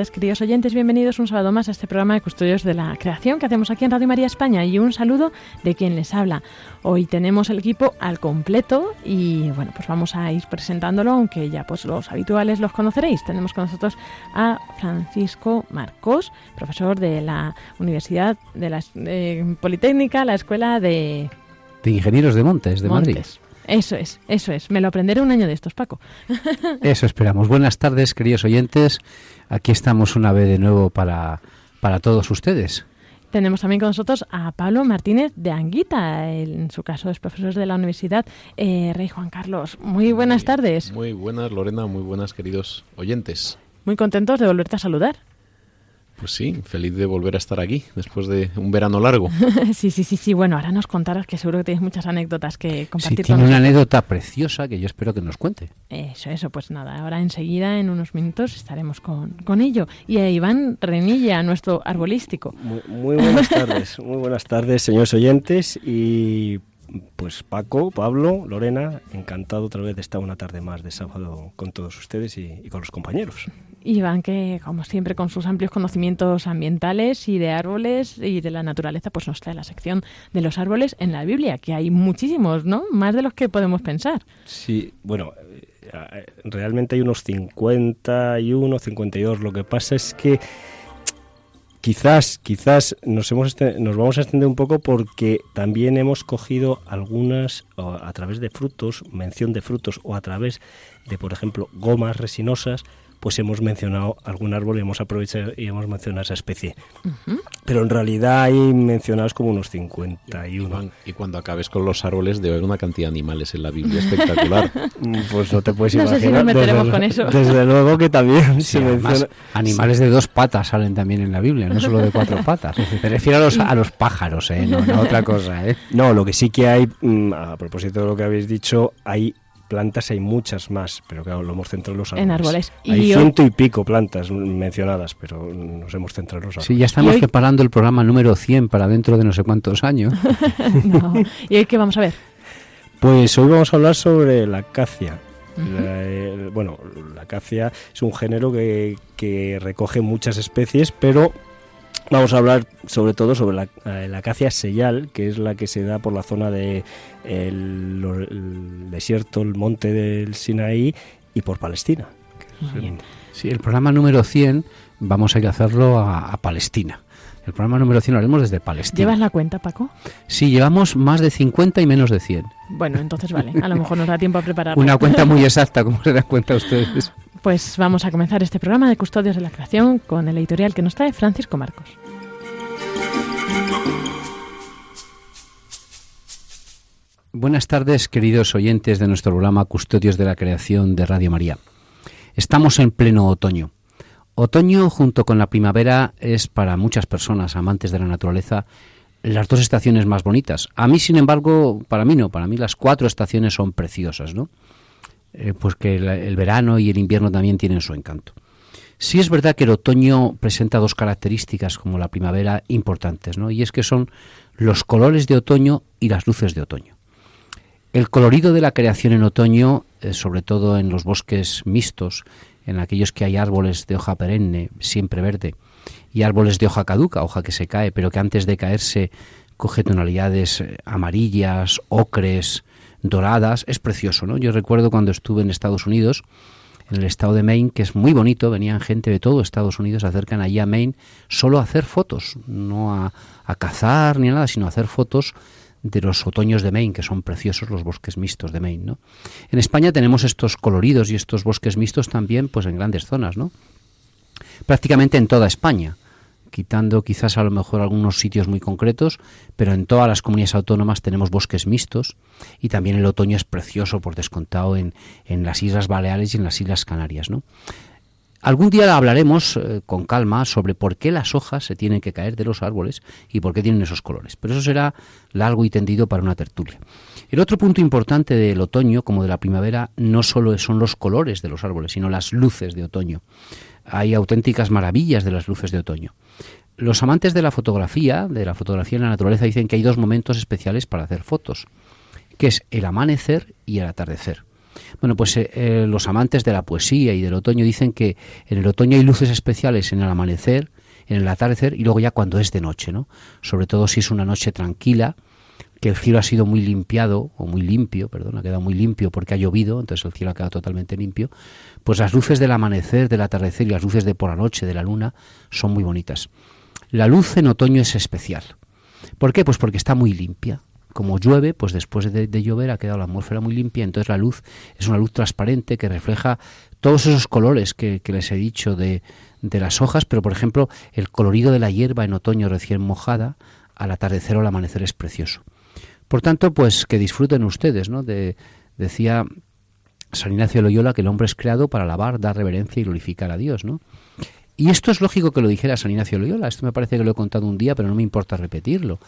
Tardes, queridos oyentes. Bienvenidos un sábado más a este programa de Custodios de la Creación que hacemos aquí en Radio María España. Y un saludo de quien les habla. Hoy tenemos el equipo al completo y bueno, pues vamos a ir presentándolo, aunque ya pues los habituales los conoceréis. Tenemos con nosotros a Francisco Marcos, profesor de la Universidad de la eh, Politécnica, la Escuela de... De Ingenieros de Montes, de Montes. Madrid. Eso es, eso es. Me lo aprenderé un año de estos, Paco. Eso esperamos. Buenas tardes, queridos oyentes. Aquí estamos una vez de nuevo para, para todos ustedes. Tenemos también con nosotros a Pablo Martínez de Anguita, en su caso es profesor de la Universidad eh, Rey Juan Carlos. Muy buenas tardes. Muy buenas, Lorena, muy buenas, queridos oyentes. Muy contentos de volverte a saludar. Pues sí, feliz de volver a estar aquí después de un verano largo. sí, sí, sí, sí. Bueno, ahora nos contarás que seguro que tienes muchas anécdotas que Sí, compartir tiene con una nosotros. anécdota preciosa que yo espero que nos cuente. Eso, eso, pues nada, ahora enseguida, en unos minutos, estaremos con, con ello. Y a Iván Renilla, nuestro arbolístico. Muy, muy buenas tardes, muy buenas tardes, señores oyentes. Y pues Paco, Pablo, Lorena, encantado otra vez de estar una tarde más de sábado con todos ustedes y, y con los compañeros. Iván, que como siempre, con sus amplios conocimientos ambientales y de árboles y de la naturaleza, pues nos trae la sección de los árboles en la Biblia, que hay muchísimos, ¿no? Más de los que podemos pensar. Sí, bueno, eh, realmente hay unos 51, 52. Lo que pasa es que quizás, quizás nos, hemos este- nos vamos a extender un poco porque también hemos cogido algunas a través de frutos, mención de frutos o a través de, por ejemplo, gomas resinosas, pues hemos mencionado algún árbol y hemos aprovechado y hemos mencionado esa especie. Pero en realidad hay mencionados como unos 51. Iván, y cuando acabes con los árboles, debe haber una cantidad de animales en la Biblia espectacular. Mm, Pues no te puedes No sé si imaginar. nos meteremos desde, con eso. Desde luego que también Sí, se además, menciona. animales de dos patas salen también en la Biblia, no solo de cuatro patas. Me refiero a los, a los pájaros, ¿eh? no, no a otra cosa. ¿eh? No, lo que sí que hay, mm, a propósito de lo que habéis dicho, hay plantas, hay muchas más, pero claro, lo hemos centrado en los árboles. En árboles. Y Hay ciento y pico plantas mencionadas, pero nos hemos centrado en los árboles. Sí, ya estamos hoy- preparando el programa número 100 para dentro de no sé cuántos años. No. ¿Y hoy qué vamos a ver? Pues hoy vamos a hablar sobre la acacia. La, eh, bueno, la acacia es un género que, que recoge muchas especies, pero vamos a hablar sobre todo sobre la, eh, la acacia sellal, que es la que se da por la zona de el, desierto, el monte del Sinaí y por Palestina. bien. Sí, el programa número 100 vamos a ir a hacerlo a, a Palestina. El programa número 100 lo haremos desde Palestina. ¿Llevas la cuenta, Paco? Sí, llevamos más de 50 y menos de 100. Bueno, entonces vale. A lo mejor nos da tiempo a preparar. Una cuenta muy exacta, como se dan cuenta ustedes. Pues vamos a comenzar este programa de Custodios de la Creación con el editorial que nos trae Francisco Marcos. Buenas tardes, queridos oyentes de nuestro programa Custodios de la Creación de Radio María. Estamos en pleno otoño. Otoño junto con la primavera es para muchas personas amantes de la naturaleza las dos estaciones más bonitas. A mí, sin embargo, para mí no, para mí las cuatro estaciones son preciosas, ¿no? Eh, pues que el, el verano y el invierno también tienen su encanto. Sí es verdad que el otoño presenta dos características como la primavera importantes, ¿no? Y es que son los colores de otoño y las luces de otoño. El colorido de la creación en otoño, eh, sobre todo en los bosques mixtos, en aquellos que hay árboles de hoja perenne, siempre verde, y árboles de hoja caduca, hoja que se cae, pero que antes de caerse coge tonalidades eh, amarillas, ocres, doradas, es precioso, ¿no? Yo recuerdo cuando estuve en Estados Unidos, en el estado de Maine, que es muy bonito. Venían gente de todo Estados Unidos, se acercan allí a Maine solo a hacer fotos, no a, a cazar ni a nada, sino a hacer fotos de los otoños de Maine, que son preciosos los bosques mixtos de Maine, ¿no? En España tenemos estos coloridos y estos bosques mixtos también, pues en grandes zonas, ¿no? Prácticamente en toda España, quitando quizás a lo mejor algunos sitios muy concretos, pero en todas las comunidades autónomas tenemos bosques mixtos y también el otoño es precioso por descontado en, en las Islas Baleares y en las Islas Canarias, ¿no? Algún día hablaremos eh, con calma sobre por qué las hojas se tienen que caer de los árboles y por qué tienen esos colores, pero eso será largo y tendido para una tertulia. El otro punto importante del otoño, como de la primavera, no solo son los colores de los árboles, sino las luces de otoño. Hay auténticas maravillas de las luces de otoño. Los amantes de la fotografía, de la fotografía en la naturaleza, dicen que hay dos momentos especiales para hacer fotos, que es el amanecer y el atardecer. Bueno, pues eh, eh, los amantes de la poesía y del otoño dicen que en el otoño hay luces especiales en el amanecer, en el atardecer y luego ya cuando es de noche, ¿no? Sobre todo si es una noche tranquila, que el cielo ha sido muy limpiado, o muy limpio, perdón, ha quedado muy limpio porque ha llovido, entonces el cielo ha quedado totalmente limpio, pues las luces del amanecer, del atardecer y las luces de por la noche, de la luna, son muy bonitas. La luz en otoño es especial. ¿Por qué? Pues porque está muy limpia como llueve, pues después de, llover ha quedado la atmósfera muy limpia, entonces la luz es una luz transparente que refleja todos esos colores que, les he dicho de, de, las hojas, pero por ejemplo el colorido de la hierba en otoño recién mojada, al atardecer o al amanecer es precioso. Por tanto, pues que disfruten ustedes, ¿no? De, decía San Ignacio Loyola que el hombre es creado para alabar, dar reverencia y glorificar a Dios, ¿no? Y esto es lógico que lo dijera San Ignacio Loyola, esto me parece que lo he contado un día, pero no me importa repetirlo.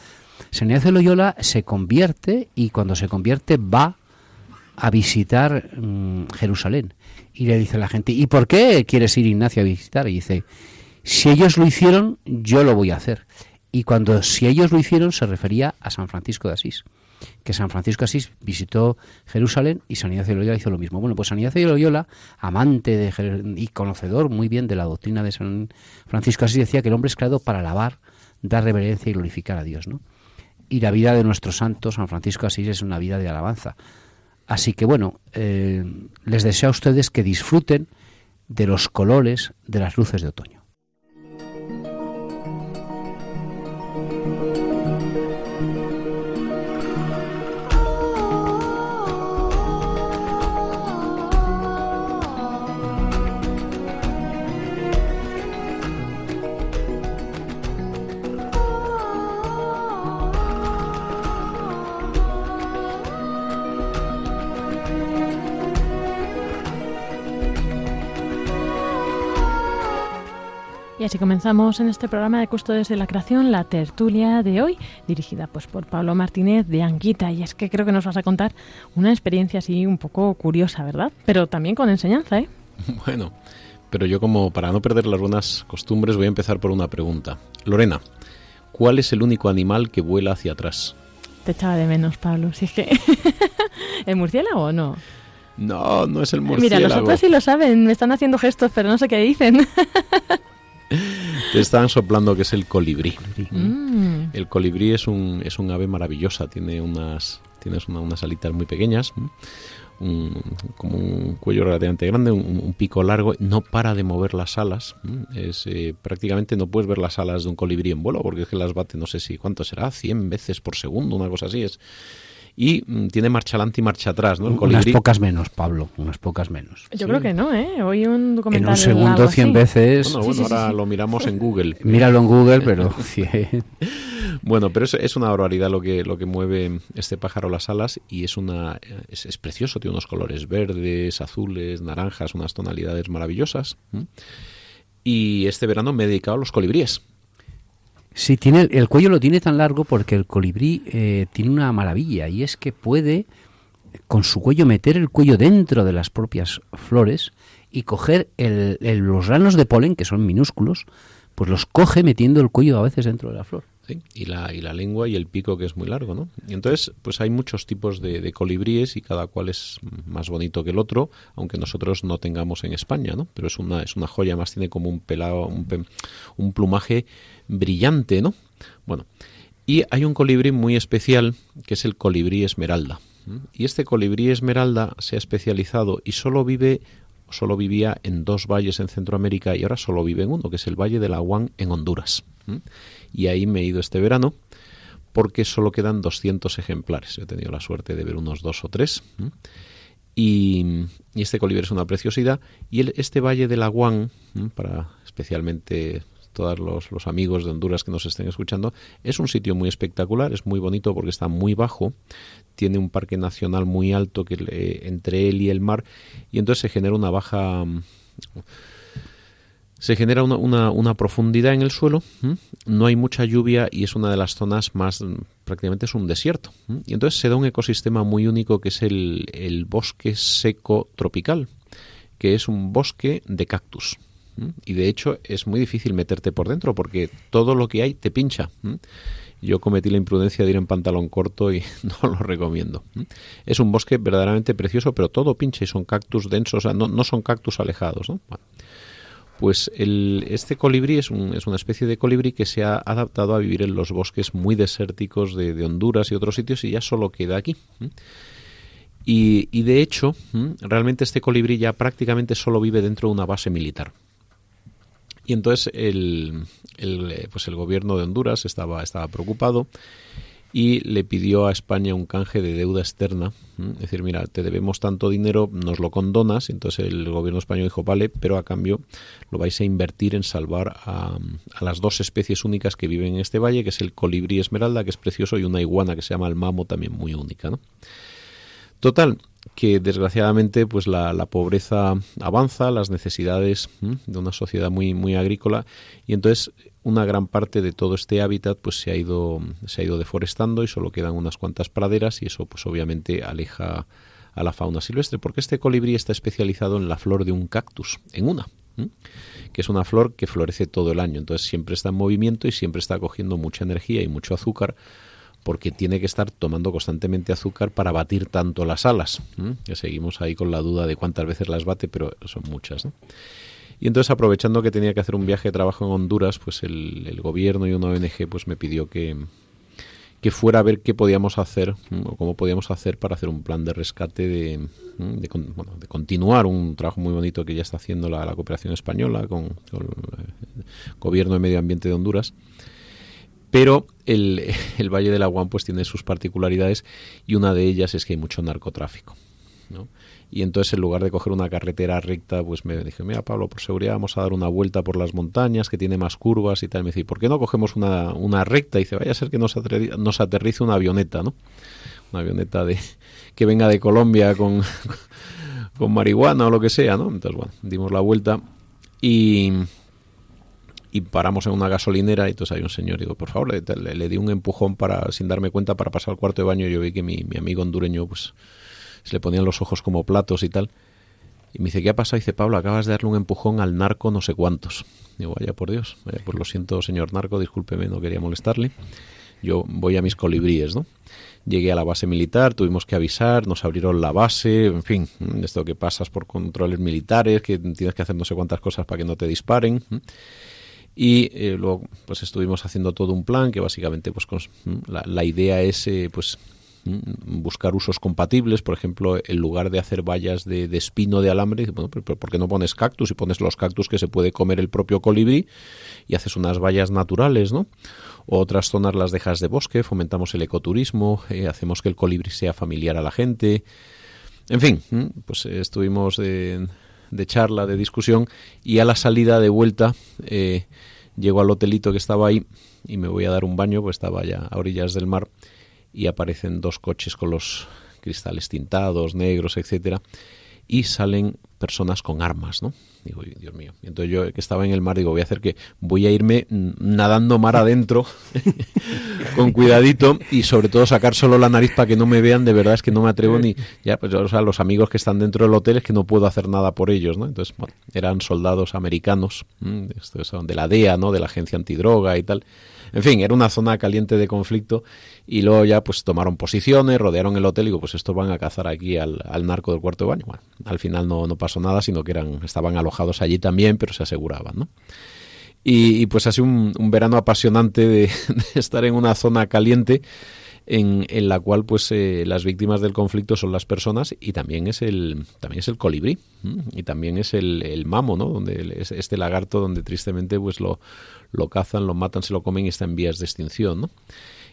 San Ignacio Loyola se convierte y cuando se convierte va a visitar mm, Jerusalén. Y le dice a la gente, ¿y por qué quieres ir Ignacio a visitar? Y dice, si ellos lo hicieron, yo lo voy a hacer. Y cuando si ellos lo hicieron se refería a San Francisco de Asís, que San Francisco Asís visitó Jerusalén y San Ignacio de Loyola hizo lo mismo. Bueno, pues San Ignacio de Loyola, amante de, y conocedor muy bien de la doctrina de San Francisco Asís, decía que el hombre es creado para alabar, dar reverencia y glorificar a Dios, ¿no? y la vida de nuestro santo, San Francisco Asís, es una vida de alabanza. Así que bueno, eh, les deseo a ustedes que disfruten de los colores de las luces de otoño. Así comenzamos en este programa de Custodios de la Creación la tertulia de hoy, dirigida pues por Pablo Martínez de Anguita. Y es que creo que nos vas a contar una experiencia así un poco curiosa, ¿verdad? Pero también con enseñanza, ¿eh? Bueno, pero yo como para no perder las buenas costumbres voy a empezar por una pregunta. Lorena, ¿cuál es el único animal que vuela hacia atrás? Te echaba de menos, Pablo. Si es que... ¿El murciélago o no? No, no es el murciélago. Mira, los otros sí lo saben, me están haciendo gestos, pero no sé qué dicen. Te estaban soplando que es el colibrí. Mm. El colibrí es un, es un ave maravillosa, tiene unas, tienes unas alitas muy pequeñas, como un cuello relativamente grande, un, pico largo, no para de mover las alas. Es, eh, prácticamente no puedes ver las alas de un colibrí en vuelo, porque es que las bate, no sé si cuánto será, 100 veces por segundo, una cosa así. Es, y mm, tiene marcha adelante y marcha atrás, ¿no? unas pocas menos, Pablo, unas pocas menos. Yo creo que no, ¿eh? Hoy un documental... En un segundo, 100 veces... Bueno, bueno ahora lo miramos en Google. Míralo en Google, pero... bueno, pero es, es, una barbaridad lo que, lo que mueve este pájaro las alas y es, una, es, precioso, tiene unos colores verdes, azules, naranjas, unas tonalidades maravillosas. Y este verano me he dedicado a los colibríes. Sí, tiene, el cuello lo tiene tan largo porque el colibrí eh, tiene una maravilla y es que puede con su cuello meter el cuello dentro de las propias flores y coger el, los granos de polen, que son minúsculos, pues los coge metiendo el cuello a veces dentro de la flor. Y la, y la lengua y el pico que es muy largo, ¿no? Y entonces, pues hay muchos tipos de, colibríes y cada cual es más bonito que el otro, aunque nosotros no tengamos en España, ¿no? Pero es una, es una joya, más tiene como un pelado, un plumaje brillante, ¿no? Bueno, y hay un colibrí muy especial que es el colibrí esmeralda. Y este colibrí esmeralda se ha especializado y solo vive solo vivía en dos valles en Centroamérica y ahora solo vive en uno, que es el Valle de la Aguán en Honduras. Y ahí me he ido este verano porque solo quedan 200 ejemplares. He tenido la suerte de ver unos dos o tres. Y, este colibrí es una preciosidad. Y este Valle de la Aguán, para especialmente todos los, amigos de Honduras que nos estén escuchando, es un sitio muy espectacular, es muy bonito porque está muy bajo, tiene un parque nacional muy alto que entre él y el mar, y entonces se genera una baja se genera una, una, profundidad en el suelo, no hay mucha lluvia y es una de las zonas más, prácticamente es un desierto. Y entonces se da un ecosistema muy único que es el bosque seco tropical, que es un bosque de cactus. Y de hecho es muy difícil meterte por dentro porque todo lo que hay te pincha. Yo cometí la imprudencia de ir en pantalón corto y no lo recomiendo. Es un bosque verdaderamente precioso, pero todo pincha y son cactus densos, o sea, no, no son cactus alejados. ¿no? pues el, este colibrí es, un, es, una especie de colibrí que se ha adaptado a vivir en los bosques muy desérticos de, Honduras y otros sitios y ya solo queda aquí. Y, y, de hecho, realmente este colibrí ya prácticamente solo vive dentro de una base militar. Y entonces el, eh, pues el gobierno de Honduras estaba, estaba preocupado y le pidió a España un canje de deuda externa. Es decir, mira, te debemos tanto dinero, nos lo condonas. Entonces el gobierno español dijo, vale, pero a cambio lo vais a invertir en salvar a, las dos especies únicas que viven en este valle, que es el colibrí esmeralda, que es precioso, y una iguana que se llama el mamo, también muy única. ¿no? Total, que desgraciadamente pues la, la, pobreza avanza, las necesidades de una sociedad muy, muy agrícola, y entonces una gran parte de todo este hábitat pues se ha ido se ha ido deforestando y solo quedan unas cuantas praderas y eso pues obviamente aleja a la fauna silvestre porque este colibrí está especializado en la flor de un cactus en una que es una flor que florece todo el año. Entonces siempre está en movimiento y siempre está cogiendo mucha energía y mucho azúcar porque tiene que estar tomando constantemente azúcar para batir tanto las alas que seguimos ahí con la duda de cuántas veces las bate pero son muchas. Y entonces, aprovechando que tenía que hacer un viaje de trabajo en Honduras, pues el, gobierno y una ONG pues me pidió que, que fuera a ver qué podíamos hacer o cómo podíamos hacer para hacer un plan de rescate de, de, bueno, de continuar un trabajo muy bonito que ya está haciendo la, cooperación española con, el gobierno de medio ambiente de Honduras pero el, Valle del Aguán pues tiene sus particularidades y una de ellas es que hay mucho narcotráfico ¿no? Y entonces en lugar de coger una carretera recta, pues me dije, mira Pablo, por seguridad vamos a dar una vuelta por las montañas que tiene más curvas y tal. me dice, ¿por qué no cogemos una, una recta? Y dice, vaya a ser que nos, nos aterrice una avioneta, ¿no? Una avioneta de que venga de Colombia con, con marihuana o lo que sea, ¿no? Entonces, bueno, dimos la vuelta y, y paramos en una gasolinera y entonces hay un señor digo por favor le, le, di un empujón para sin darme cuenta para pasar al cuarto de baño y yo vi que mi, mi amigo hondureño pues se le ponían los ojos como platos y tal. Y me dice, ¿qué ha pasado? Y dice, Pablo, acabas de darle un empujón al narco no sé cuántos. Digo, vaya por Dios, pues lo siento, señor narco, discúlpeme, no quería molestarle. Yo voy a mis colibríes, ¿no? Llegué a la base militar, tuvimos que avisar, nos abrieron la base, en fin, esto que pasas por controles militares, que tienes que hacer no sé cuántas cosas para que no te disparen. Y eh, luego, pues estuvimos haciendo todo un plan que básicamente, pues la, la idea es, eh, pues buscar usos compatibles, por ejemplo, en lugar de hacer vallas de, espino de alambre, bueno, ¿por qué no pones cactus y pones los cactus que se puede comer el propio colibrí y haces unas vallas naturales, ¿no? otras zonas las dejas de bosque, fomentamos el ecoturismo, eh, hacemos que el colibrí sea familiar a la gente. En fin, pues estuvimos de, charla, de discusión y a la salida de vuelta eh, llego al hotelito que estaba ahí y me voy a dar un baño, pues estaba ya a orillas del mar y aparecen dos coches con los cristales tintados, negros, etcétera, y salen personas con armas, ¿no? Digo, Dios mío. Entonces yo que estaba en el mar digo, voy a hacer que voy a irme nadando mar adentro con cuidadito y sobre todo sacar solo la nariz para que no me vean, de verdad es que no me atrevo ni ya pues o sea, los amigos que están dentro del hotel es que no puedo hacer nada por ellos, ¿no? Entonces, bueno, eran soldados americanos, de la DEA, ¿no? De la agencia antidroga y tal en fin, era una zona caliente de conflicto y luego ya pues tomaron posiciones, rodearon el hotel y digo, pues estos van a cazar aquí al, narco del cuarto de baño. Bueno, al final no, no pasó nada, sino que eran, estaban alojados allí también, pero se aseguraban, ¿no? Y, pues así un, un verano apasionante de, estar en una zona caliente en, la cual pues eh, las víctimas del conflicto son las personas y también es el también es el colibrí y también es el, el, mamo no donde este lagarto donde tristemente pues lo, lo cazan lo matan se lo comen y está en vías de extinción no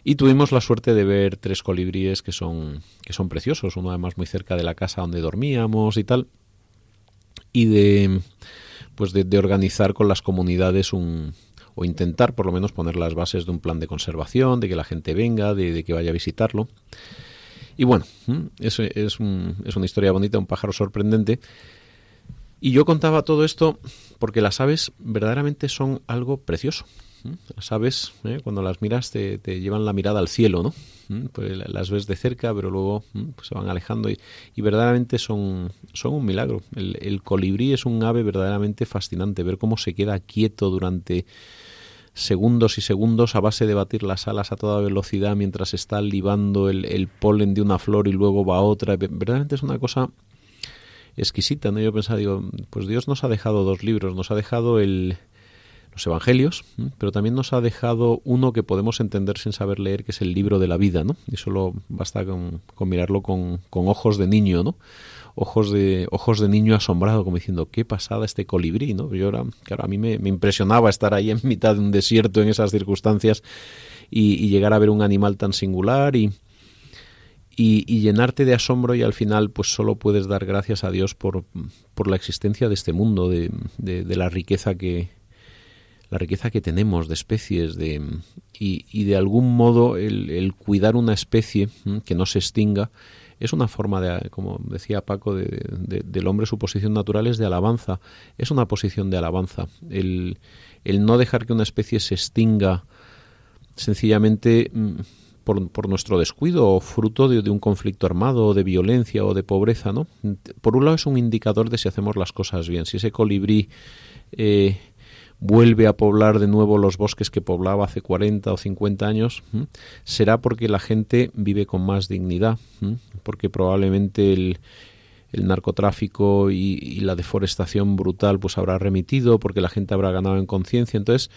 y tuvimos la suerte de ver tres colibríes que son que son preciosos. Uno además muy cerca de la casa donde dormíamos y tal. Y de pues de, de organizar con las comunidades un, o intentar por lo menos poner las bases de un plan de conservación, de que la gente venga, de, que vaya a visitarlo. Y bueno, es, es, una historia bonita, un pájaro sorprendente. Y yo contaba todo esto porque las aves verdaderamente son algo precioso. Las aves, ¿eh? cuando las miras, te, llevan la mirada al cielo, ¿no? Pues las ves de cerca, pero luego pues se van alejando y, verdaderamente son, son un milagro. El, el colibrí es un ave verdaderamente fascinante. Ver cómo se queda quieto durante segundos y segundos a base de batir las alas a toda velocidad mientras está libando el, polen de una flor y luego va a otra. Verdaderamente es una cosa exquisita, ¿no? Yo pensaba, digo, pues Dios nos ha dejado dos libros, nos ha dejado el, los evangelios, pero también nos ha dejado uno que podemos entender sin saber leer, que es el libro de la vida, ¿no? Y solo basta con, con mirarlo con, con, ojos de niño, ¿no? Ojos de ojos de niño asombrado como diciendo qué pasada este colibrí no yo era, claro a mí me, impresionaba estar ahí en mitad de un desierto en esas circunstancias y, llegar a ver un animal tan singular y, y, llenarte de asombro y al final pues solo puedes dar gracias a Dios por, por la existencia de este mundo de, de, la riqueza que la riqueza que tenemos de especies de y, de algún modo el, cuidar una especie que no se extinga es una forma de, como decía Paco, de, del hombre su posición natural es de alabanza, es una posición de alabanza. El, no dejar que una especie se extinga sencillamente mm, por, por, nuestro descuido o fruto de, un conflicto armado o de violencia o de pobreza, ¿no? Por un lado es un indicador de si hacemos las cosas bien. Si ese colibrí eh, vuelve a poblar de nuevo los bosques que poblaba hace 40 o 50 años, será porque la gente vive con más dignidad, porque probablemente el, el narcotráfico y, la deforestación brutal pues habrá remitido, porque la gente habrá ganado en conciencia. Entonces,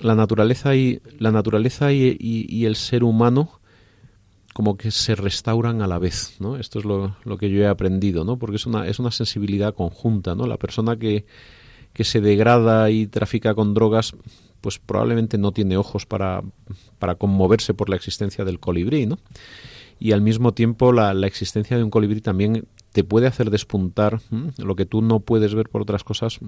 la naturaleza y la naturaleza y, y, el ser humano como que se restauran a la vez, ¿no? Esto es lo, lo, que yo he aprendido, ¿no? Porque es una, es una sensibilidad conjunta, ¿no? La persona que, que se degrada y trafica con drogas, pues probablemente no tiene ojos para, para conmoverse por la existencia del colibrí, ¿no? Y al mismo tiempo la, la existencia de un colibrí también te puede hacer despuntar lo que tú no puedes ver por otras cosas,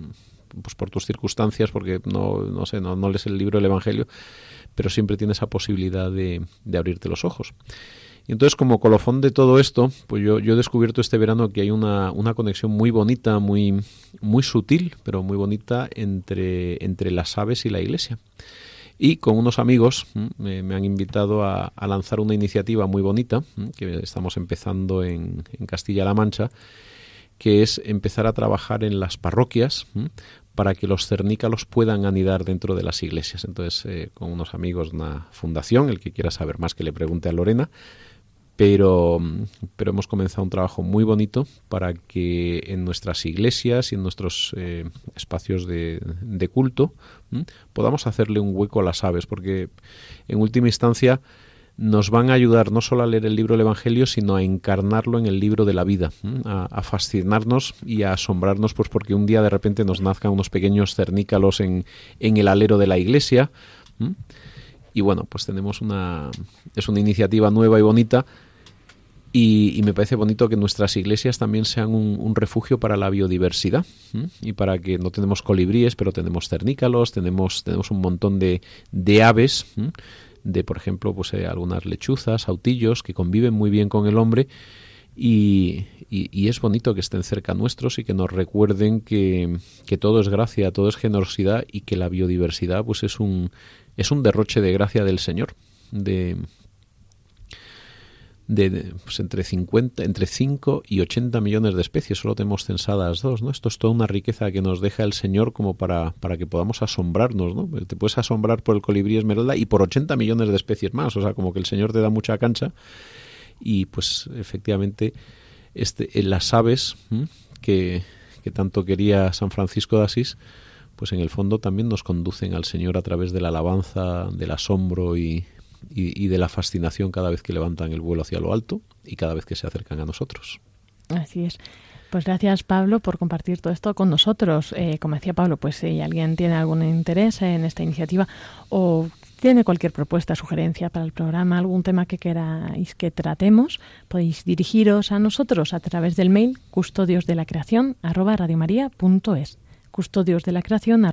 pues por tus circunstancias, porque no, no sé, no, no lees el libro del Evangelio, pero siempre tienes esa posibilidad de, de abrirte los ojos. Y entonces, como colofón de todo esto, pues yo, he descubierto este verano que hay una, conexión muy bonita, muy, sutil, pero muy bonita entre, las aves y la iglesia. Y con unos amigos me, han invitado a, lanzar una iniciativa muy bonita que estamos empezando en, en Castilla-La Mancha, que es empezar a trabajar en las parroquias para que los cernícalos puedan anidar dentro de las iglesias. Entonces, eh, con unos amigos una fundación, el que quiera saber más que le pregunte a Lorena, pero, pero hemos comenzado un trabajo muy bonito para que en nuestras iglesias y en nuestros eh, espacios de, de culto podamos hacerle un hueco a las aves, porque en última instancia nos van a ayudar no solo a leer el libro del Evangelio, sino a encarnarlo en el libro de la vida, a, fascinarnos y a asombrarnos, pues porque un día de repente nos nazcan unos pequeños cernícalos en, en el alero de la iglesia. Y bueno, pues tenemos una, es una iniciativa nueva y bonita y, me parece bonito que nuestras iglesias también sean un, refugio para la biodiversidad y para que no tenemos colibríes, pero tenemos cernícalos, tenemos, tenemos un montón de, de aves, de por ejemplo pues eh, algunas lechuzas, autillos que conviven muy bien con el hombre. Y, y, es bonito que estén cerca nuestros y que nos recuerden que, que todo es gracia, todo es generosidad y que la biodiversidad pues es un, es un derroche de gracia del Señor, de, de, pues entre 50, entre 5 y 80 millones de especies, solo tenemos censadas dos, ¿no? Esto es toda una riqueza que nos deja el Señor como para, para que podamos asombrarnos, ¿no? Te puedes asombrar por el colibrí esmeralda y por 80 millones de especies más, o sea, como que el Señor te da mucha cancha y pues efectivamente este, en las aves que, que tanto quería San Francisco de Asís, pues en el fondo también nos conducen al Señor a través de la alabanza, del asombro y, y, de la fascinación cada vez que levantan el vuelo hacia lo alto y cada vez que se acercan a nosotros. Así es. Pues gracias Pablo por compartir todo esto con nosotros. Eh, como decía Pablo, pues si alguien tiene algún interés en esta iniciativa o tiene cualquier propuesta, sugerencia para el programa, algún tema que queráis que tratemos, podéis dirigiros a nosotros a través del mail custodios de la creación custodios de la creación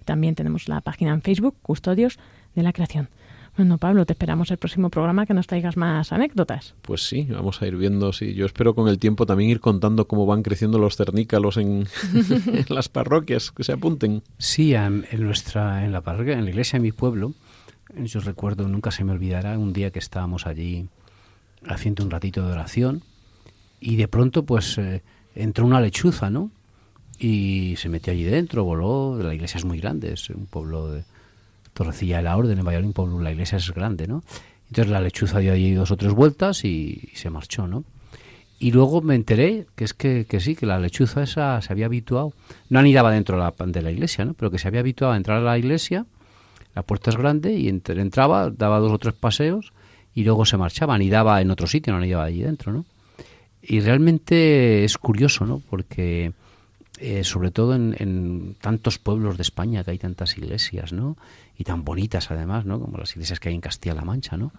y también tenemos la página en Facebook Custodios de la Creación. Bueno, Pablo, te esperamos el próximo programa que nos traigas más anécdotas. Pues sí, vamos a ir viendo. Sí, yo espero con el tiempo también ir contando cómo van creciendo los cernícalos en, las parroquias, que se apunten. Sí, en, nuestra, en la parroquia, en la iglesia de mi pueblo, yo recuerdo, nunca se me olvidará, un día que estábamos allí haciendo un ratito de oración y de pronto pues eh, entró una lechuza, ¿no? Y se metió allí dentro, voló, la iglesia es muy grande, es un pueblo de Torrecilla de la Orden, en Valladolid, pueblo, la iglesia es grande, ¿no? Entonces la lechuza dio allí dos o tres vueltas y, se marchó, ¿no? Y luego me enteré que es que, que, sí, que la lechuza esa se había habituado, no anidaba dentro de la, de la iglesia, ¿no? Pero que se había habituado a entrar a la iglesia, la puerta es grande, y entraba, daba dos o tres paseos y luego se marchaba, anidaba en otro sitio, no anidaba allí dentro, ¿no? Y realmente es curioso, ¿no? Porque eh, sobre todo en, en, tantos pueblos de España que hay tantas iglesias, ¿no? y tan bonitas además, ¿no? Como las iglesias que hay en Castilla-La Mancha, ¿no?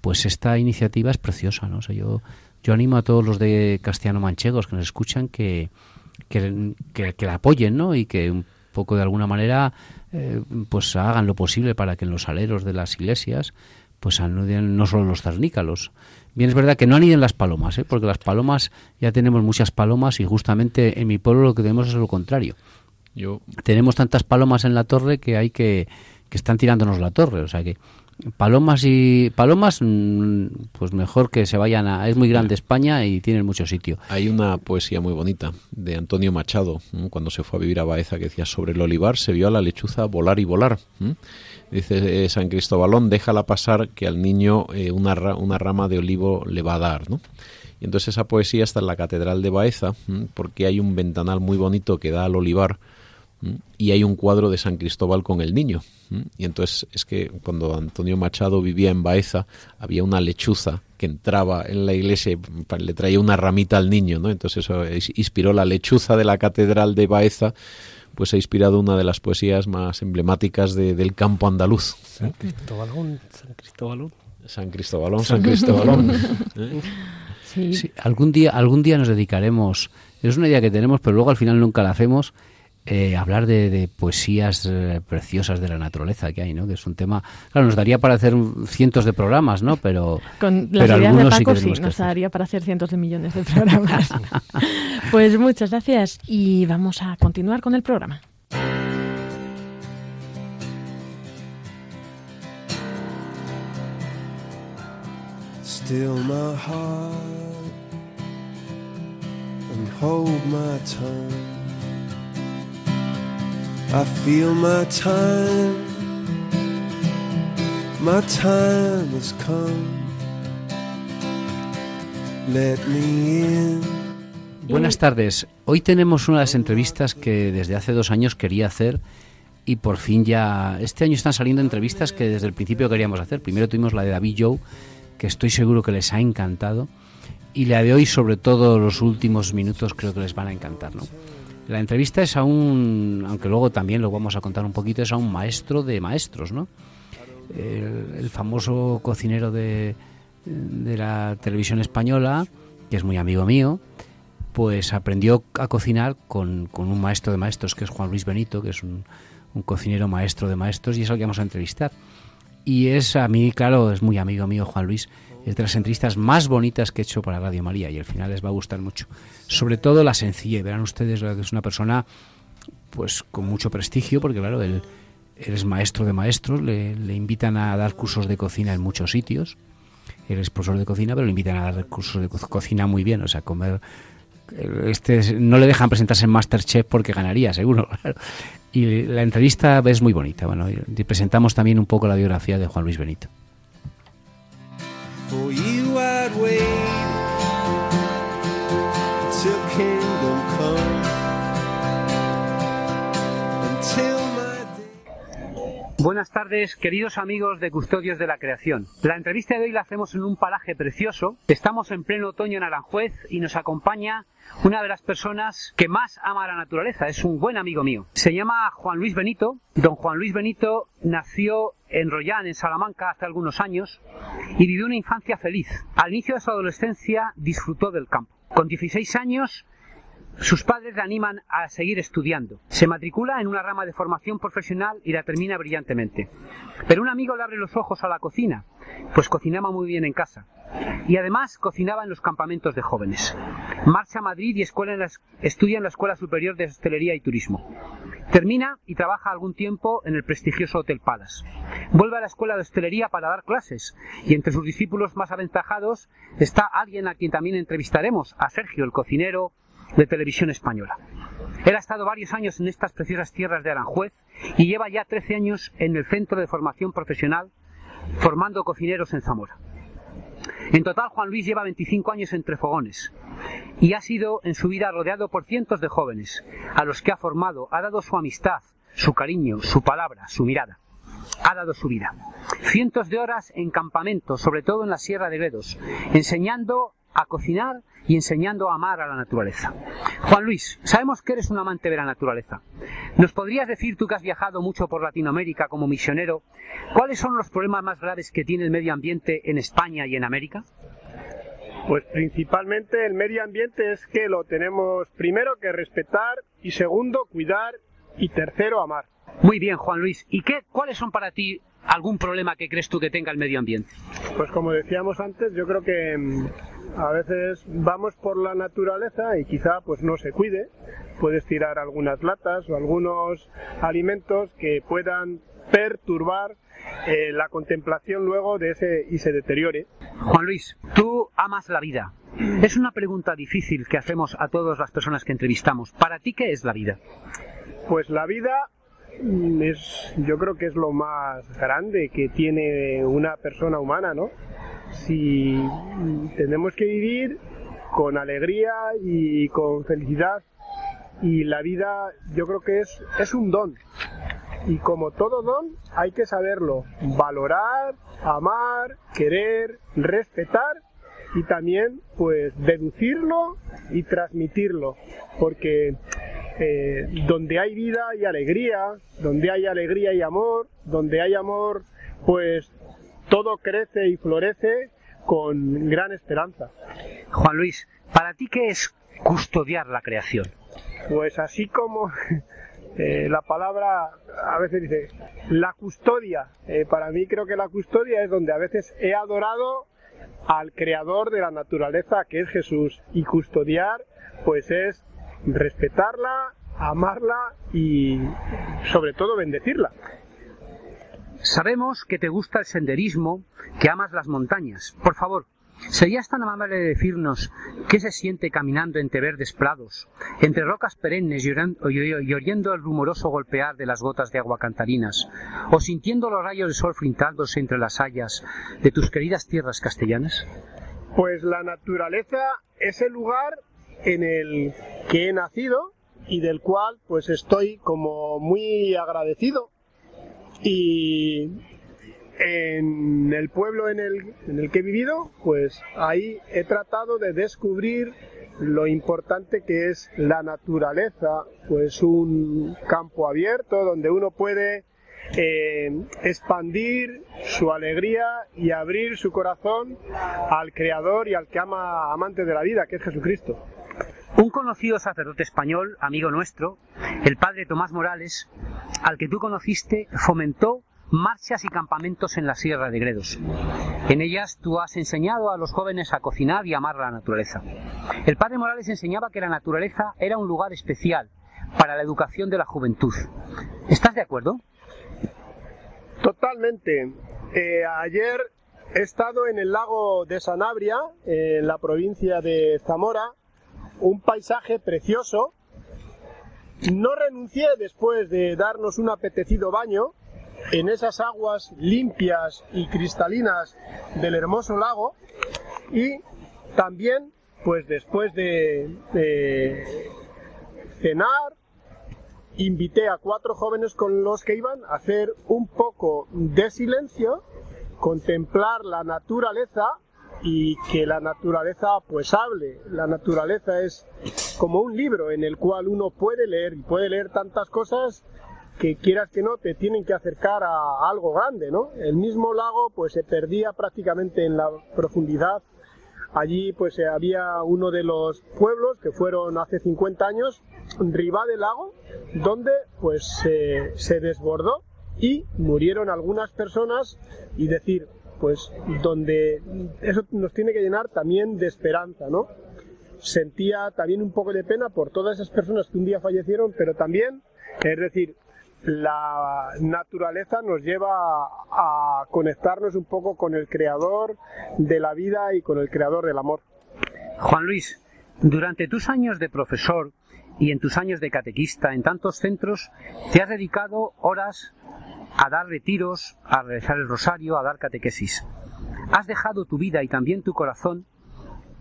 Pues esta iniciativa es preciosa, ¿no? O yo, yo animo a todos los de castellano-manchegos que nos escuchan que, que, la apoyen, ¿no? Y que un poco de alguna manera eh, pues hagan lo posible para que en los aleros de las iglesias pues anuden no solo los cernícalos. Bien es verdad que no aniden las palomas, ¿eh? porque las palomas ya tenemos muchas palomas y justamente en mi pueblo lo que tenemos es lo contrario. Yo... Tenemos tantas palomas en la torre que hay que que están tirándonos la torre. O sea que palomas y palomas, mm, pues mejor que se vayan a. Es muy grande España y tienen mucho sitio. Hay una poesía muy bonita de Antonio Machado, cuando se fue a vivir a Baeza, que decía: Sobre el olivar se vio a la lechuza volar y volar. Dice eh, San Cristóbalón, déjala pasar que al niño eh, una, una rama de olivo le va a dar. ¿no? Y entonces esa poesía está en la Catedral de Baeza, porque hay un ventanal muy bonito que da al olivar y hay un cuadro de San Cristóbal con el niño. Y entonces es que cuando Antonio Machado vivía en Baeza, había una lechuza que entraba en la iglesia y le traía una ramita al niño, ¿no? Entonces eso inspiró la lechuza de la catedral de Baeza, pues ha inspirado una de las poesías más emblemáticas del campo andaluz. San Cristóbalón, San Cristóbalón. San Cristóbalón, San Cristóbalón. ¿eh? Sí. algún día, algún día nos dedicaremos. Es una idea que tenemos, pero luego al final nunca la hacemos eh, hablar de, poesías eh, preciosas de la naturaleza que hay, ¿no? Que es un tema, claro, nos daría para hacer cientos de programas, ¿no? Pero con las ideas de Paco sí, nos daría para hacer cientos de millones de programas. pues muchas gracias y vamos a continuar con el programa. Still my heart and hold my tongue. I feel my time, my time has come. Let me in. Buenas tardes. Hoy tenemos una de las entrevistas que desde hace dos años quería hacer y por fin ya. Este año están saliendo entrevistas que desde el principio queríamos hacer. Primero tuvimos la de David Joe, que estoy seguro que les ha encantado. Y la de hoy, sobre todo los últimos minutos, creo que les van a encantar, ¿no? La entrevista es a un, aunque luego también lo vamos a contar un poquito, es a un maestro de maestros, ¿no? El, famoso cocinero de, de, la televisión española, que es muy amigo mío, pues aprendió a cocinar con, con, un maestro de maestros, que es Juan Luis Benito, que es un, cocinero maestro de maestros, y es el que vamos a entrevistar. Y es a mí, claro, es muy amigo mío Juan Luis, es de las entrevistas más bonitas que he hecho para Radio María y al final les va a gustar mucho. Sobre todo la sencillez, verán ustedes es una persona pues con mucho prestigio, porque claro, él, es maestro de maestros, le, invitan a dar cursos de cocina en muchos sitios. Él es profesor de cocina, pero le invitan a dar cursos de cocina muy bien, o sea, comer este no le dejan presentarse en Masterchef porque ganaría, seguro. Y la entrevista es muy bonita. Bueno, presentamos también un poco la biografía de Juan Luis Benito. Buenas tardes, queridos amigos de Custodios de la Creación. La entrevista de hoy la hacemos en un paraje precioso. Estamos en pleno otoño en Aranjuez y nos acompaña una de las personas que más ama la naturaleza. Es un buen amigo mío. Se llama Juan Luis Benito. Don Juan Luis Benito nació en Rollán, en Salamanca, hace algunos años y vivió una infancia feliz. Al inicio de su adolescencia disfrutó del campo. Con 16 años sus padres le animan a seguir estudiando. Se matricula en una rama de formación profesional y la termina brillantemente. Pero un amigo le abre los ojos a la cocina, pues cocinaba muy bien en casa. Y además cocinaba en los campamentos de jóvenes. Marcha a Madrid y estudia en la Escuela Superior de Hostelería y Turismo. Termina y trabaja algún tiempo en el prestigioso Hotel Palace. Vuelve a la Escuela de Hostelería para dar clases y entre sus discípulos más aventajados está alguien a quien también entrevistaremos, a Sergio, el cocinero, de televisión española. Él ha estado varios años en estas preciosas tierras de Aranjuez y lleva ya 13 años en el Centro de Formación Profesional formando cocineros en Zamora. En total, Juan Luis lleva 25 años entre fogones y ha sido en su vida rodeado por cientos de jóvenes a los que ha formado, ha dado su amistad, su cariño, su palabra, su mirada. Ha dado su vida. Cientos de horas en campamentos, sobre todo en la Sierra de Gredos, enseñando a cocinar y enseñando a amar a la naturaleza. Juan Luis, sabemos que eres un amante de la naturaleza. ¿Nos podrías decir, tú que has viajado mucho por Latinoamérica como misionero, cuáles son los problemas más graves que tiene el medio ambiente en España y en América? Pues principalmente el medio ambiente es que lo tenemos primero que respetar y segundo cuidar y tercero amar. Muy bien, Juan Luis. ¿Y qué, cuáles son para ti algún problema que crees tú que tenga el medio ambiente? Pues como decíamos antes, yo creo que mm, a veces vamos por la naturaleza y quizá pues no se cuide, puedes tirar algunas latas o algunos alimentos que puedan perturbar eh, la contemplación luego de ese y se deteriore. Juan Luis, tú amas la vida. Es una pregunta difícil que hacemos a todas las personas que entrevistamos. ¿Para ti qué es la vida? Pues la vida es, yo creo que es lo más grande que tiene una persona humana, ¿no? si tenemos que vivir con alegría y con felicidad y la vida yo creo que es, es un don. Y como todo don hay que saberlo. Valorar, amar, querer, respetar y también pues deducirlo y transmitirlo. Porque eh, donde hay vida hay alegría, donde hay alegría y amor, donde hay amor pues todo crece y florece con gran esperanza. Juan Luis, ¿para ti qué es custodiar la creación? Pues así como eh, la palabra a veces dice la custodia, eh, para mí creo que la custodia es donde a veces he adorado al creador de la naturaleza que es Jesús y custodiar pues es respetarla, amarla y sobre todo bendecirla. Sabemos que te gusta el senderismo, que amas las montañas. Por favor, ¿serías tan amable de decirnos qué se siente caminando entre verdes prados, entre rocas perennes y oyendo el rumoroso golpear de las gotas de agua cantarinas, o sintiendo los rayos de sol frintándose entre las hayas de tus queridas tierras castellanas? Pues la naturaleza es el lugar en el que he nacido y del cual pues estoy como muy agradecido y en el pueblo en el, que he vivido, pues ahí he tratado de descubrir lo importante que es la naturaleza, pues un campo abierto donde uno puede eh, expandir su alegría y abrir su corazón al Creador y al que ama amante de la vida, que es Jesucristo. Un conocido sacerdote español, amigo nuestro, el padre Tomás Morales, al que tú conociste, fomentó marchas y campamentos en la Sierra de Gredos. En ellas tú has enseñado a los jóvenes a cocinar y amar la naturaleza. El padre Morales enseñaba que la naturaleza era un lugar especial para la educación de la juventud. ¿Estás de acuerdo? Totalmente. Eh, ayer he estado en el lago de Sanabria, en la provincia de Zamora, un paisaje precioso. No renuncié después de darnos un apetecido baño en esas aguas limpias y cristalinas del hermoso lago y también pues después de, cenar invité a cuatro jóvenes con los que iban a hacer un poco de silencio, contemplar la naturaleza y que la naturaleza pues hable. La naturaleza es como un libro en el cual uno puede leer y puede leer tantas cosas que quieras que no te tienen que acercar a algo grande, ¿no? El mismo lago pues se perdía prácticamente en la profundidad. Allí pues había uno de los pueblos que fueron hace 50 años, Riva del lago, donde pues se desbordó y murieron algunas personas y decir, pues donde eso nos tiene que llenar también de esperanza, ¿no? Sentía también un poco de pena por todas esas personas que un día fallecieron, pero también, es decir, la naturaleza nos lleva a conectarnos un poco con el creador de la vida y con el creador del amor. Juan Luis, durante tus años de profesor y en tus años de catequista en tantos centros, te has dedicado horas a dar retiros, a rezar el rosario, a dar catequesis. Has dejado tu vida y también tu corazón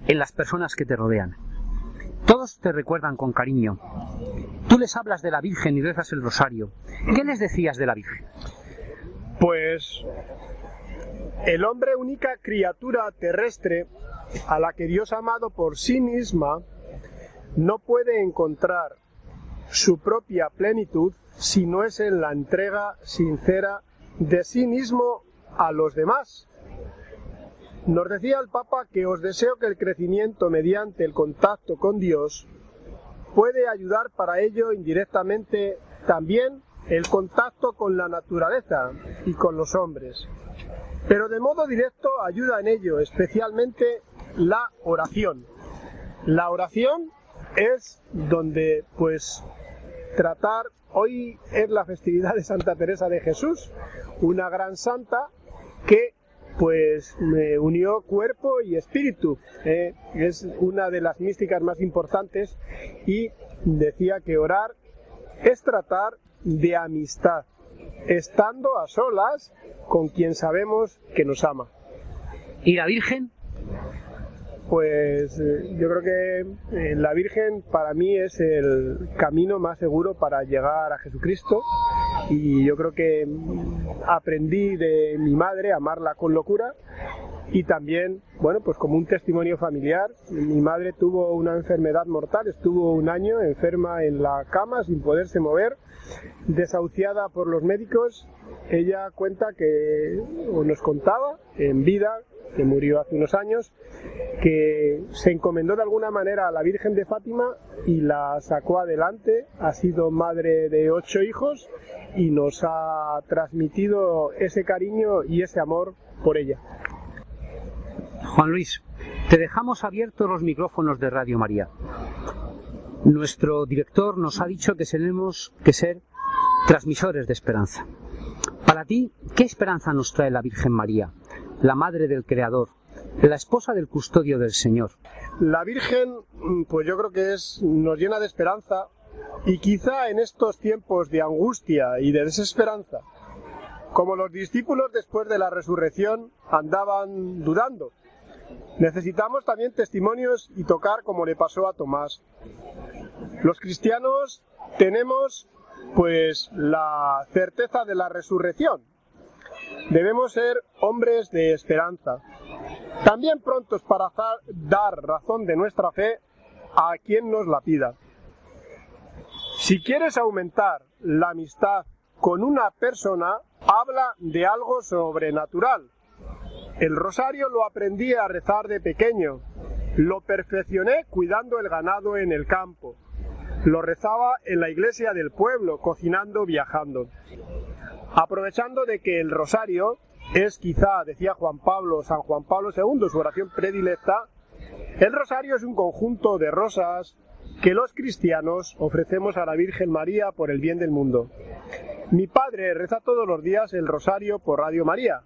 en las personas que te rodean. Todos te recuerdan con cariño. Tú les hablas de la Virgen y rezas el rosario. ¿Qué les decías de la Virgen? Pues el hombre única criatura terrestre a la que Dios amado por sí misma no puede encontrar su propia plenitud si no es en la entrega sincera de sí mismo a los demás. Nos decía el Papa que os deseo que el crecimiento mediante el contacto con Dios puede ayudar para ello indirectamente también el contacto con la naturaleza y con los hombres. Pero de modo directo ayuda en ello especialmente la oración. La oración es donde pues tratar Hoy es la festividad de Santa Teresa de Jesús, una gran santa que pues me unió cuerpo y espíritu. Eh, es una de las místicas más importantes y decía que orar es tratar de amistad, estando a solas con quien sabemos que nos ama. ¿Y la Virgen? Pues eh, yo creo que eh, la Virgen para mí es el camino más seguro para llegar a Jesucristo. Y yo creo que mm, aprendí de mi madre a amarla con locura. Y también, bueno, pues como un testimonio familiar, mi madre tuvo una enfermedad mortal, estuvo un año enferma en la cama sin poderse mover, desahuciada por los médicos. Ella cuenta que, o nos contaba en vida, que murió hace unos años, que se encomendó de alguna manera a la Virgen de Fátima y la sacó adelante. Ha sido madre de ocho hijos y nos ha transmitido ese cariño y ese amor por ella. Juan Luis, te dejamos abiertos los micrófonos de Radio María. Nuestro director nos ha dicho que tenemos que ser transmisores de esperanza. Para ti, ¿qué esperanza nos trae la Virgen María? la madre del Creador, la esposa del custodio del Señor. La Virgen, pues yo creo que es, nos llena de esperanza y quizá en estos tiempos de angustia y de desesperanza, como los discípulos después de la resurrección andaban dudando, necesitamos también testimonios y tocar como le pasó a Tomás. Los cristianos tenemos pues la certeza de la resurrección, Debemos ser hombres de esperanza, también prontos para dar razón de nuestra fe a quien nos la pida. Si quieres aumentar la amistad con una persona, habla de algo sobrenatural. El rosario lo aprendí a rezar de pequeño. Lo perfeccioné cuidando el ganado en el campo. Lo rezaba en la iglesia del pueblo, cocinando, viajando. Aprovechando de que el rosario es quizá, decía Juan Pablo, San Juan Pablo II, su oración predilecta, el rosario es un conjunto de rosas que los cristianos ofrecemos a la Virgen María por el bien del mundo. Mi padre reza todos los días el rosario por Radio María.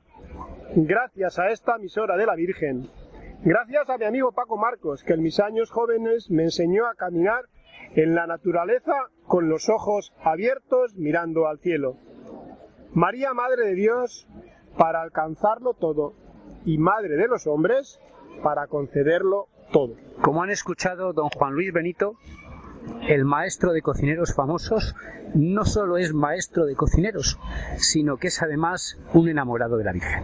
Gracias a esta emisora de la Virgen, gracias a mi amigo Paco Marcos, que en mis años jóvenes me enseñó a caminar en la naturaleza con los ojos abiertos mirando al cielo. María, Madre de Dios, para alcanzarlo todo, y Madre de los hombres, para concederlo todo. Como han escuchado, don Juan Luis Benito el maestro de cocineros famosos, no solo es maestro de cocineros, sino que es además un enamorado de la Virgen.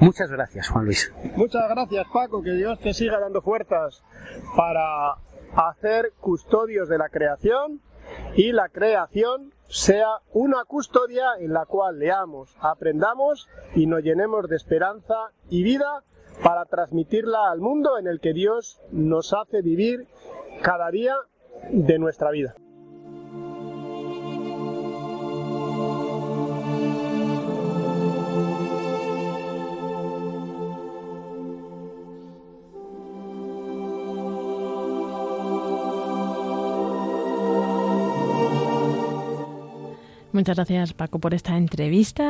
Muchas gracias, Juan Luis. Muchas gracias, Paco. Que Dios te siga dando fuerzas para hacer custodios de la creación y la creación sea una custodia en la cual leamos, aprendamos y nos llenemos de esperanza y vida para transmitirla al mundo en el que Dios nos hace vivir cada día de nuestra vida. Muchas gracias Paco por esta entrevista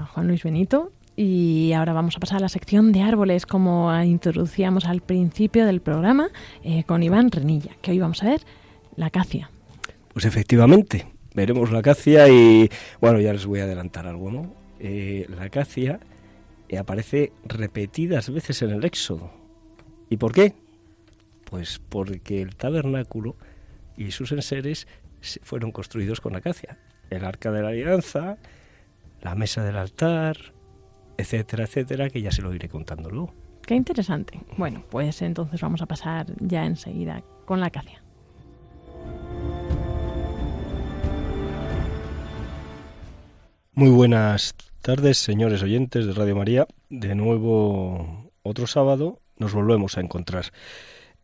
a Juan Luis Benito. Y ahora vamos a pasar a la sección de árboles, como introducíamos al principio del programa eh, con Iván Renilla, que hoy vamos a ver la acacia. Pues efectivamente, veremos la acacia y bueno, ya les voy a adelantar algo, ¿no? Eh, la acacia eh, aparece repetidas veces en el Éxodo. ¿Y por qué? Pues porque el tabernáculo y sus enseres fueron construidos con acacia el arca de la alianza, la mesa del altar, etcétera, etcétera, que ya se lo iré contando luego. Qué interesante. Bueno, pues entonces vamos a pasar ya enseguida con la acacia. Muy buenas tardes, señores oyentes de Radio María. De nuevo, otro sábado, nos volvemos a encontrar.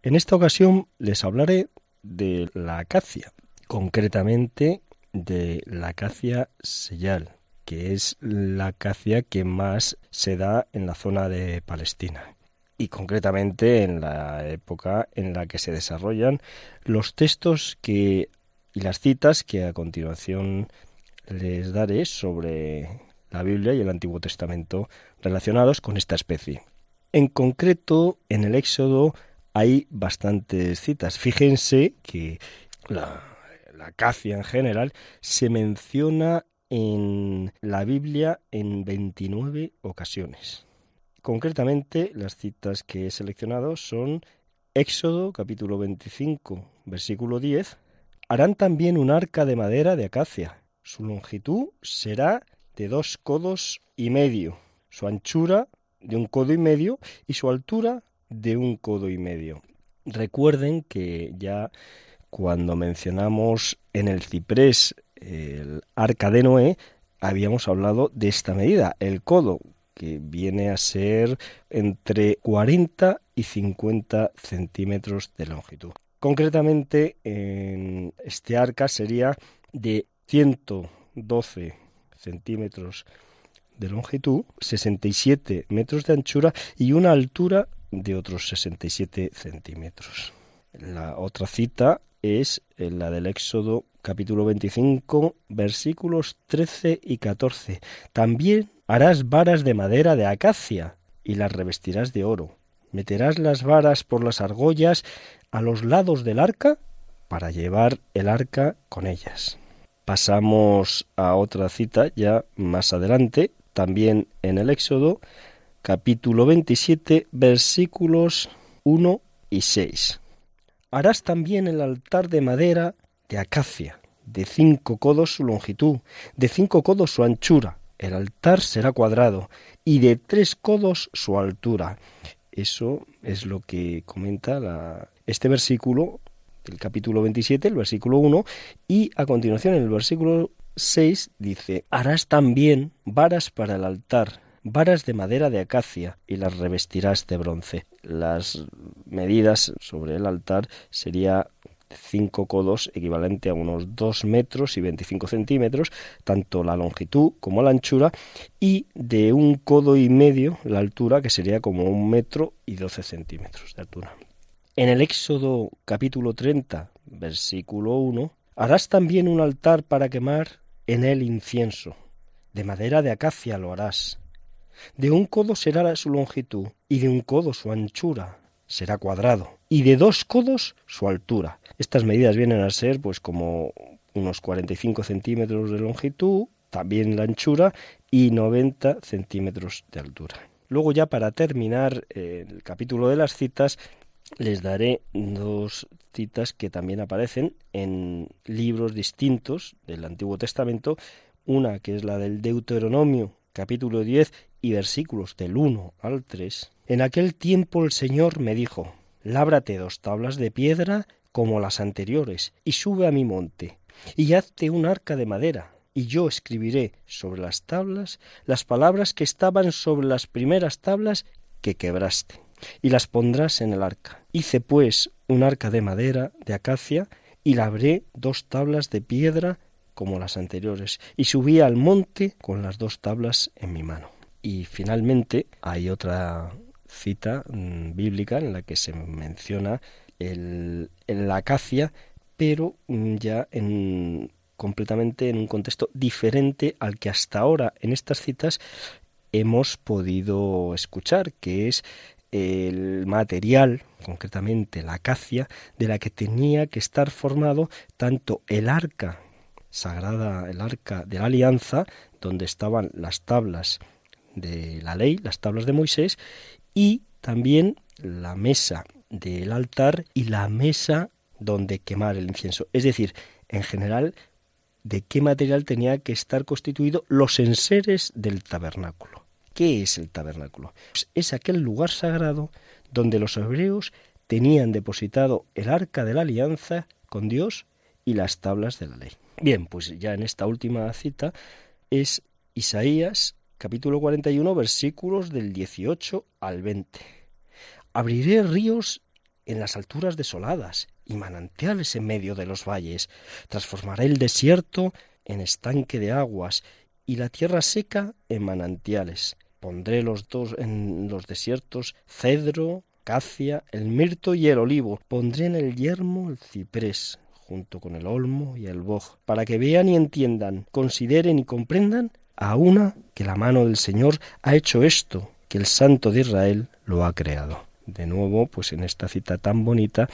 En esta ocasión les hablaré de la acacia, concretamente de la acacia sellal, que es la acacia que más se da en la zona de Palestina y concretamente en la época en la que se desarrollan los textos que y las citas que a continuación les daré sobre la Biblia y el Antiguo Testamento relacionados con esta especie. En concreto, en el Éxodo hay bastantes citas. Fíjense que la la acacia en general, se menciona en la Biblia en 29 ocasiones. Concretamente, las citas que he seleccionado son Éxodo capítulo 25, versículo 10. Harán también un arca de madera de acacia. Su longitud será de dos codos y medio, su anchura de un codo y medio y su altura de un codo y medio. Recuerden que ya cuando mencionamos en el ciprés el arca de Noé, habíamos hablado de esta medida, el codo, que viene a ser entre 40 y 50 centímetros de longitud. Concretamente, en este arca sería de 112 centímetros de longitud, 67 metros de anchura y una altura de otros 67 centímetros. La otra cita es la del Éxodo capítulo 25 versículos 13 y 14. También harás varas de madera de acacia y las revestirás de oro. Meterás las varas por las argollas a los lados del arca para llevar el arca con ellas. Pasamos a otra cita ya más adelante, también en el Éxodo, capítulo 27, versículos 1 y 6. Harás también el altar de madera de acacia, de cinco codos su longitud, de cinco codos su anchura. El altar será cuadrado y de tres codos su altura. Eso es lo que comenta este versículo del capítulo 27, el versículo 1, y a continuación en el versículo 6 dice, harás también varas para el altar varas de madera de acacia y las revestirás de bronce. Las medidas sobre el altar sería cinco codos, equivalente a unos dos metros y 25 centímetros, tanto la longitud como la anchura, y de un codo y medio la altura, que sería como un metro y 12 centímetros de altura. En el Éxodo capítulo 30, versículo 1, harás también un altar para quemar en él incienso. De madera de acacia lo harás, de un codo será su longitud, y de un codo su anchura será cuadrado, y de dos codos su altura. Estas medidas vienen a ser pues como unos 45 centímetros de longitud, también la anchura, y 90 centímetros de altura. Luego ya para terminar eh, el capítulo de las citas, les daré dos citas que también aparecen en libros distintos del Antiguo Testamento, una que es la del Deuteronomio capítulo 10 y versículos del 1 al 3. En aquel tiempo el Señor me dijo, lábrate dos tablas de piedra como las anteriores, y sube a mi monte, y hazte un arca de madera, y yo escribiré sobre las tablas las palabras que estaban sobre las primeras tablas que quebraste, y las pondrás en el arca. Hice pues un arca de madera de acacia, y labré dos tablas de piedra como las anteriores, y subí al monte con las dos tablas en mi mano. Y finalmente hay otra cita mm, bíblica en la que se menciona el, la acacia, pero mm, ya en, completamente en un contexto diferente al que hasta ahora en estas citas hemos podido escuchar, que es el material, concretamente la acacia, de la que tenía que estar formado tanto el arca sagrada, el arca de la alianza, donde estaban las tablas de la ley, las tablas de Moisés, y también la mesa del altar y la mesa donde quemar el incienso. Es decir, en general, de qué material tenía que estar constituido los enseres del tabernáculo. ¿Qué es el tabernáculo? Pues es aquel lugar sagrado donde los hebreos tenían depositado el arca de la alianza con Dios y las tablas de la ley. Bien, pues ya en esta última cita es Isaías capítulo 41 versículos del 18 al 20. Abriré ríos en las alturas desoladas y manantiales en medio de los valles. Transformaré el desierto en estanque de aguas y la tierra seca en manantiales. Pondré los dos en los desiertos cedro, cacia, el mirto y el olivo. Pondré en el yermo el ciprés, junto con el olmo y el boj, para que vean y entiendan, consideren y comprendan a una que la mano del Señor ha hecho esto, que el Santo de Israel lo ha creado. De nuevo, pues en esta cita tan bonita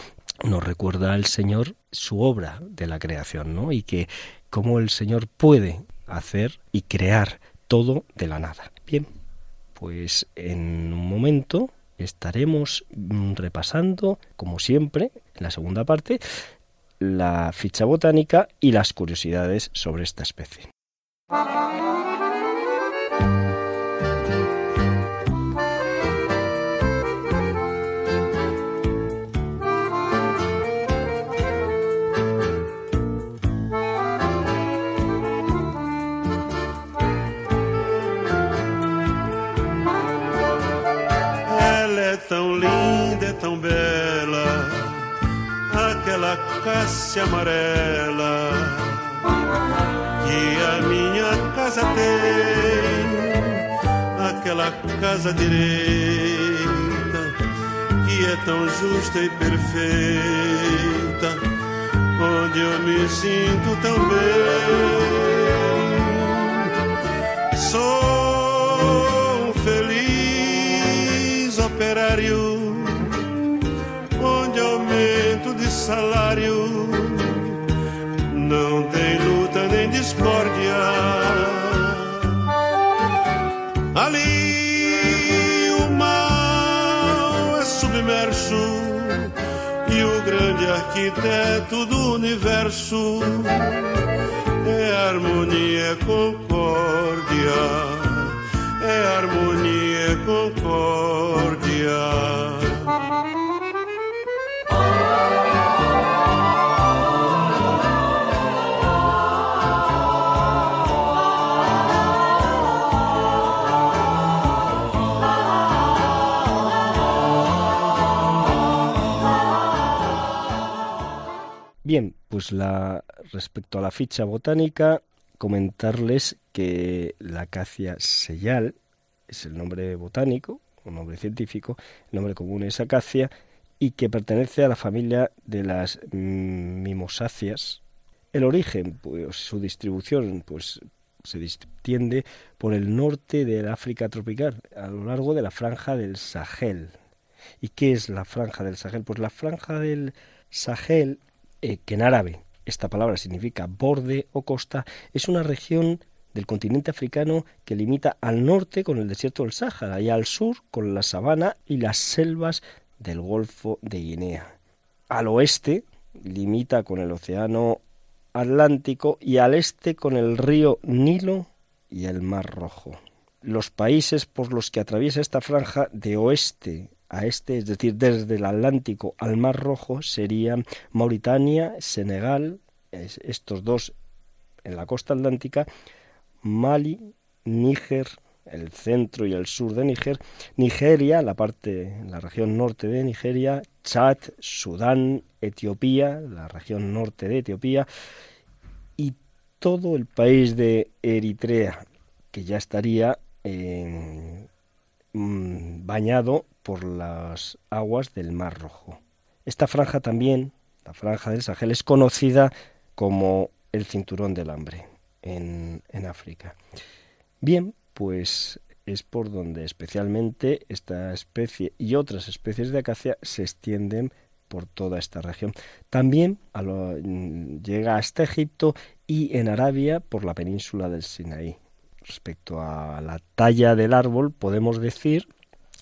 nos recuerda al Señor su obra de la creación, ¿no? Y que cómo el Señor puede hacer y crear todo de la nada. Bien, pues en un momento estaremos mm, repasando, como siempre, en la segunda parte, la ficha botánica y las curiosidades sobre esta especie. Direita que é tão justa e perfeita, onde eu me sinto tão bem. Sou um feliz operário salário. Não tem luta nem discórdia. Ali grande arquiteto do universo é harmonia, é concórdia. É harmonia, pues la, respecto a la ficha botánica, comentarles que la acacia sellal es el nombre botánico, o nombre científico, el nombre común es acacia, y que pertenece a la familia de las mimosáceas. El origen, pues su distribución, pues se extiende por el norte del África tropical, a lo largo de la franja del Sahel. ¿Y qué es la franja del Sahel? Pues la franja del Sahel eh, que en árabe esta palabra significa borde o costa, es una región del continente africano que limita al norte con el desierto del Sáhara y al sur con la sabana y las selvas del Golfo de Guinea. Al oeste limita con el Océano Atlántico y al este con el río Nilo y el Mar Rojo. Los países por los que atraviesa esta franja de oeste a este, es decir, desde el Atlántico al Mar Rojo, serían Mauritania, Senegal, estos dos en la costa atlántica, Mali, Níger, el centro y el sur de Níger, Nigeria, la parte, la región norte de Nigeria, Chad, Sudán, Etiopía, la región norte de Etiopía, y todo el país de Eritrea, que ya estaría mm, bañado por las aguas del Mar Rojo. Esta franja también, la franja del Sahel, es conocida como el cinturón del hambre en, África. Bien, pues es por donde especialmente esta especie y otras especies de acacia se extienden por toda esta región. También llega hasta Egipto y en Arabia por la península del Sinaí. Respecto a la talla del árbol, podemos decir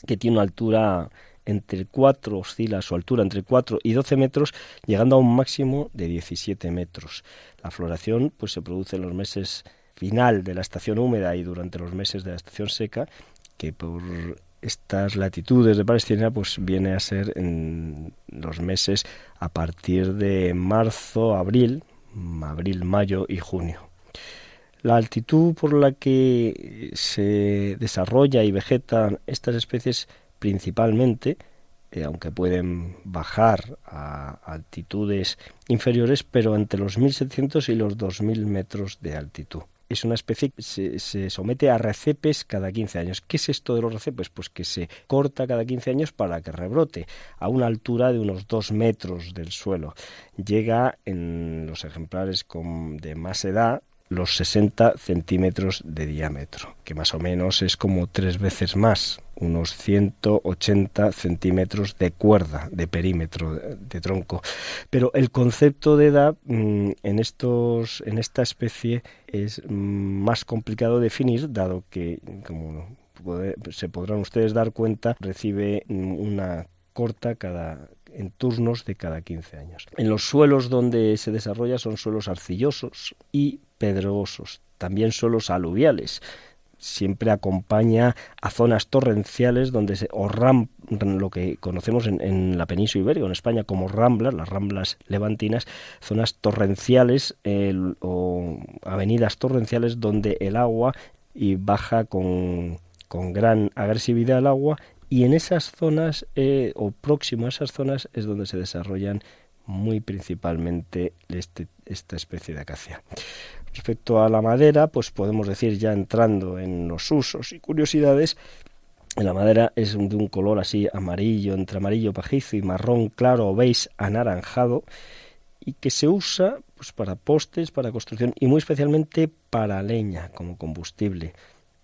que tiene una altura entre 4, oscila su altura entre 4 y 12 metros, llegando a un máximo de 17 metros. La floración pues, se produce en los meses final de la estación húmeda y durante los meses de la estación seca, que por estas latitudes de Palestina pues viene a ser en los meses a partir de marzo, abril, abril, mayo y junio. La altitud por la que se desarrolla y vegetan estas especies principalmente, eh, aunque pueden bajar a altitudes inferiores, pero entre los 1700 y los 2000 metros de altitud es una especie que se, somete a recepes cada 15 años. ¿Qué es esto de los recepes? Pues que se corta cada 15 años para que rebrote a una altura de unos 2 metros del suelo. Llega en los ejemplares con, de más edad los 60 centímetros de diámetro, que más o menos es como tres veces más, unos 180 centímetros de cuerda, de perímetro, de, tronco. Pero el concepto de edad mm, en, estos, en esta especie es mm, más complicado de definir, dado que, como se podrán ustedes dar cuenta, recibe mm, una corta cada en turnos de cada 15 años. En los suelos donde se desarrolla son suelos arcillosos y también suelos aluviales. Siempre acompaña a zonas torrenciales donde se, o ram, lo que conocemos en, la península ibérica, en España, como ramblas, las ramblas levantinas, zonas torrenciales o avenidas torrenciales donde el agua y baja con, con gran agresividad el agua y en esas zonas eh, o próximo a esas zonas es donde se desarrollan muy principalmente este, esta especie de acacia. Respecto a la madera, pues podemos decir ya entrando en los usos y curiosidades, la madera es de un color así amarillo, entre amarillo pajizo y marrón claro o beige anaranjado y que se usa pues para postes, para construcción y muy especialmente para leña como combustible.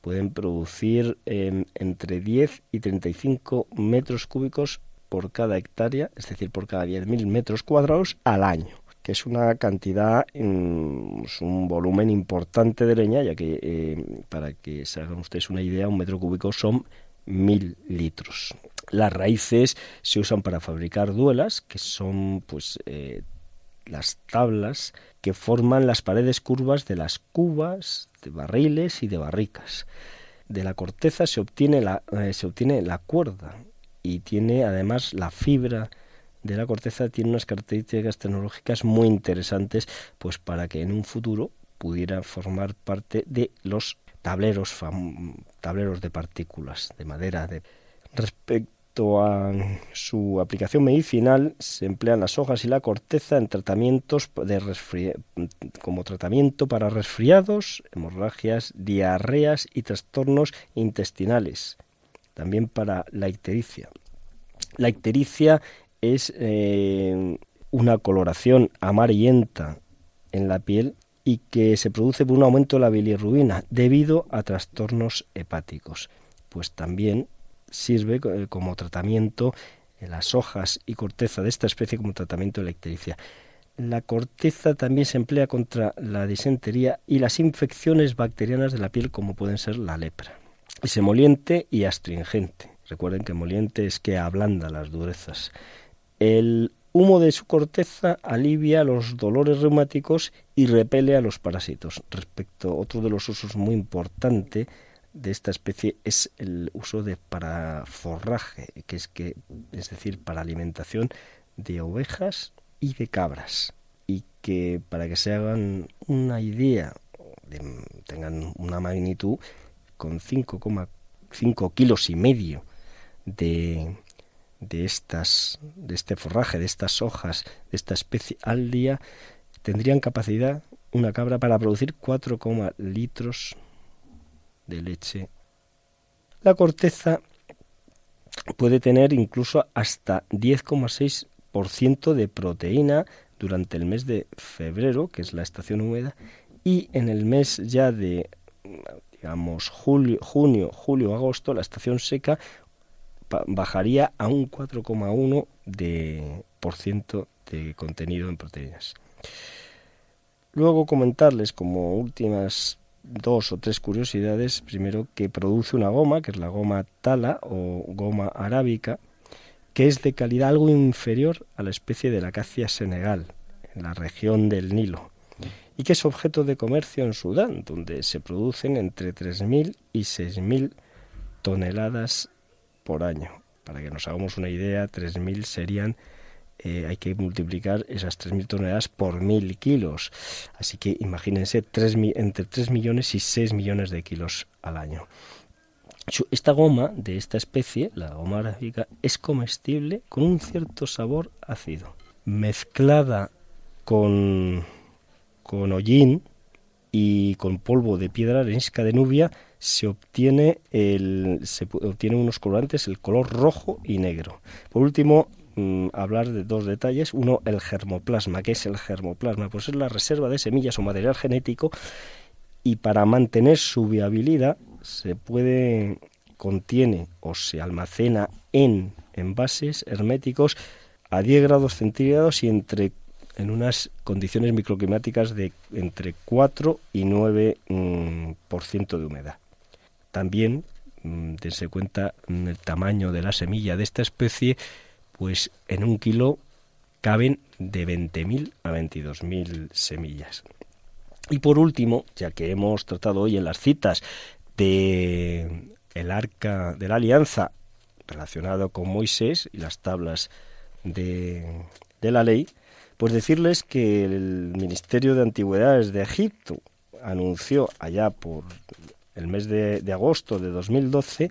Pueden producir em, entre 10 y 35 metros cúbicos por cada hectárea, es decir, por cada 10.000 metros cuadrados al año que es una cantidad, mm, es un volumen importante de leña, ya que eh, para que se hagan ustedes una idea, un metro cúbico son mil litros. Las raíces se usan para fabricar duelas, que son pues eh, las tablas que forman las paredes curvas de las cubas, de barriles y de barricas. De la corteza se obtiene la, eh, se obtiene la cuerda y tiene además la fibra de la corteza tiene unas características tecnológicas muy interesantes pues para que en un futuro pudiera formar parte de los tableros tableros de partículas de madera. De respecto a su aplicación medicinal se emplean las hojas y la corteza en tratamientos de como tratamiento para resfriados, hemorragias, diarreas y trastornos intestinales, también para la ictericia. La ictericia es eh, una coloración amarillenta en la piel y que se produce por un aumento de la bilirrubina debido a trastornos hepáticos. Pues también sirve eh, como tratamiento en las hojas y corteza de esta especie como tratamiento de la ictericia. La corteza también se emplea contra la disentería y las infecciones bacterianas de la piel como pueden ser la lepra. Es emoliente y astringente Recuerden que moliente es que ablanda las durezas. El humo de su corteza alivia los dolores reumáticos y repele a los parásitos. Respecto otro de los usos muy importante de esta especie es el uso de para forraje, que es que es decir, para alimentación de ovejas y de cabras y que para que se hagan una idea, tengan una magnitud con 5,5 kilos y medio de, de estas de este forraje, de estas hojas, de esta especie al día, tendrían capacidad una cabra para producir 4, litros de leche. La corteza puede tener incluso hasta 10,6% de proteína durante el mes de febrero, que es la estación húmeda, y en el mes ya de digamos julio, junio, julio, agosto, la estación seca bajaría a un 4,1 de por ciento de contenido en proteínas. Luego comentarles como últimas dos o tres curiosidades. Primero, que produce una goma, que es la goma tala o goma arábica, que es de calidad algo inferior a la especie de la acacia senegal, en la región del Nilo, y que es objeto de comercio en Sudán, donde se producen entre 3.000 y 6.000 toneladas por año. Para que nos hagamos una idea, 3.000 serían eh, hay que multiplicar esas 3.000 toneladas por 1.000 kilos. Así que imagínense entre 3 millones y 6 millones de kilos al año. Esta goma de esta especie, la goma arábica, es comestible con un cierto sabor ácido. Mezclada con, con hollín y con polvo de piedra arenisca de Nubia, se obtiene, el, se obtiene unos colorantes el color rojo y negro. Por último, Mm, hablar de dos detalles. Uno, el germoplasma. ¿Qué es el germoplasma? Pues es la reserva de semillas o material genético y para mantener su viabilidad se puede, contiene o se almacena en envases herméticos a 10 grados centígrados y entre en unas condiciones microclimáticas de entre 4 y 9% mm, por ciento de humedad. También, mm, dense cuenta el tamaño de la semilla de esta especie, pues en un kilo caben de 20.000 a 22.000 semillas. Y por último, ya que hemos tratado hoy en las citas de el arca de la alianza relacionado con Moisés y las tablas de, de la ley, pues decirles que el Ministerio de Antigüedades de Egipto anunció allá por el mes de, de agosto de 2012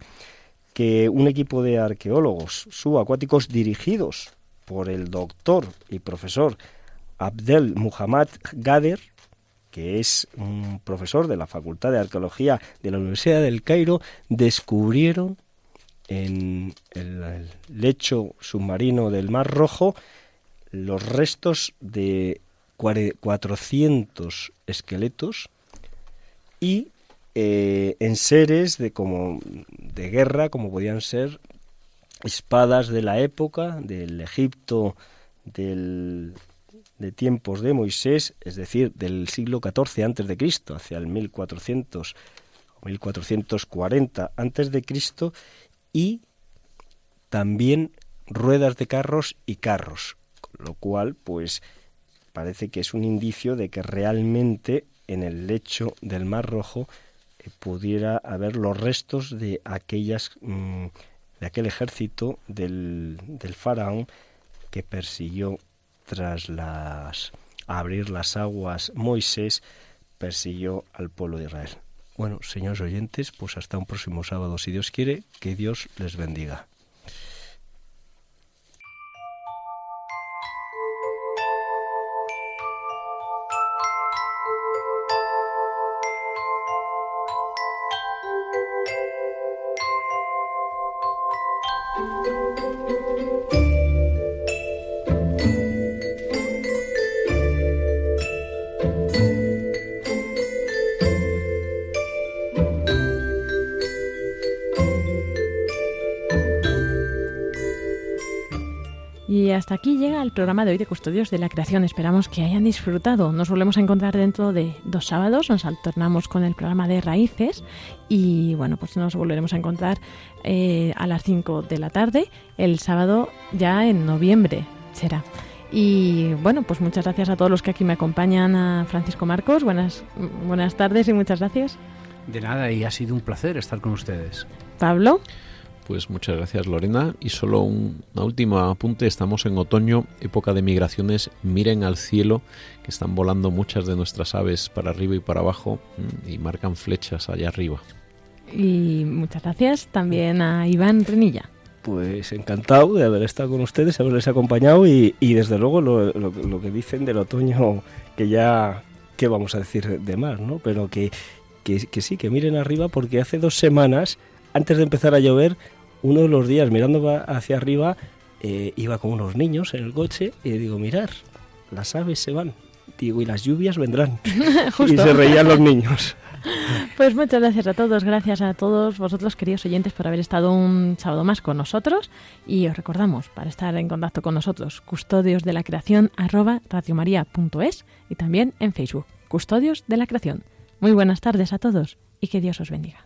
que un equipo de arqueólogos subacuáticos dirigidos por el doctor y profesor Abdel Muhammad Gader, que es un profesor de la Facultad de Arqueología de la Universidad del Cairo, descubrieron en el lecho submarino del Mar Rojo los restos de 400 esqueletos y eh, en seres de como de guerra como podían ser espadas de la época del Egipto del, de tiempos de Moisés, es decir, del siglo XIV antes de Cristo, hacia el 1400 o 1440 antes de Cristo y también ruedas de carros y carros, lo cual pues parece que es un indicio de que realmente en el lecho del Mar Rojo pudiera haber los restos de aquellas mm, de aquel ejército del, del faraón que persiguió tras las abrir las aguas Moisés persiguió al pueblo de Israel. Bueno, señores oyentes, pues hasta un próximo sábado, si Dios quiere, que Dios les bendiga. El programa de hoy de Custodios de la Creación. Esperamos que hayan disfrutado. Nos volvemos a encontrar dentro de dos sábados. Nos alternamos con el programa de Raíces y bueno, pues nos volveremos a encontrar eh, a las 5 de la tarde el sábado ya en noviembre será. Y bueno, pues muchas gracias a todos los que aquí me acompañan, a Francisco Marcos. Buenas, buenas tardes y muchas gracias. De nada, y ha sido un placer estar con ustedes. Pablo. Pues muchas gracias Lorena. Y solo un, una última apunte, estamos en otoño, época de migraciones, miren al cielo, que están volando muchas de nuestras aves para arriba y para abajo y marcan flechas allá arriba. Y muchas gracias también a Iván Renilla. Pues encantado de haber estado con ustedes, haberles acompañado y, desde luego lo, lo, que dicen del otoño, que ya, ¿qué vamos a decir de más? ¿no? Pero que, que, que sí, que miren arriba porque hace dos semanas, antes de empezar a llover, uno de los días mirando hacia arriba, eh, iba con unos niños en el coche y digo, mirar, las aves se van. Digo, y las lluvias vendrán. y se reían los niños. Pues muchas gracias a todos, gracias a todos vosotros, queridos oyentes, por haber estado un sábado más con nosotros. Y os recordamos, para estar en contacto con nosotros, custodios de la creación arroba radiomaria.es y también en Facebook, Custodios de la Creación. Muy buenas tardes a todos y que Dios os bendiga.